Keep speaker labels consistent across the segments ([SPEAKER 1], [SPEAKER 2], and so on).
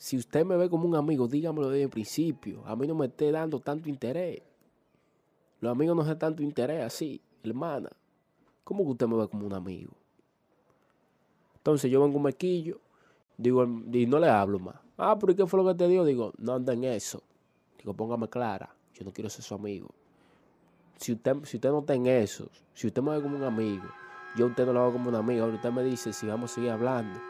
[SPEAKER 1] Si usted me ve como un amigo, dígamelo desde el principio. A mí no me esté dando tanto interés. Los amigos no se tanto interés así, hermana. ¿Cómo que usted me ve como un amigo? Entonces yo vengo un mequillo, digo, y no le hablo más. Ah, pero ¿qué fue lo que te dio? Digo, no anda en eso. Digo, póngame clara. Yo no quiero ser su amigo. Si usted, si usted no está en eso, si usted me ve como un amigo, yo a usted no lo hago como un amigo. Ahora usted me dice si vamos a seguir hablando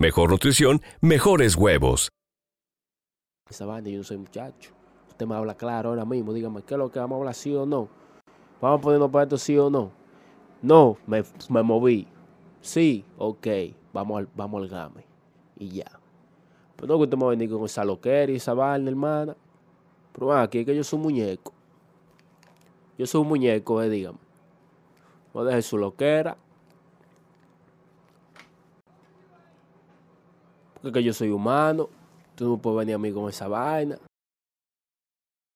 [SPEAKER 2] mejor nutrición, mejores huevos.
[SPEAKER 1] Esa vaina, yo no soy muchacho. Usted me habla claro ahora mismo. Dígame, ¿qué es lo que vamos a hablar, sí o no? Vamos a ponernos para esto, sí o no. No, me, moví. Sí, ok, vamos al, vamos al game. Y ya. Pero no que usted me va a venir con esa loquera y esa vaina, hermana. Pero aquí es que yo soy un muñeco. Yo soy un muñeco, eh, dígame. No deje su loquera. Porque yo soy humano. Tú no puedes venir a mí con esa vaina.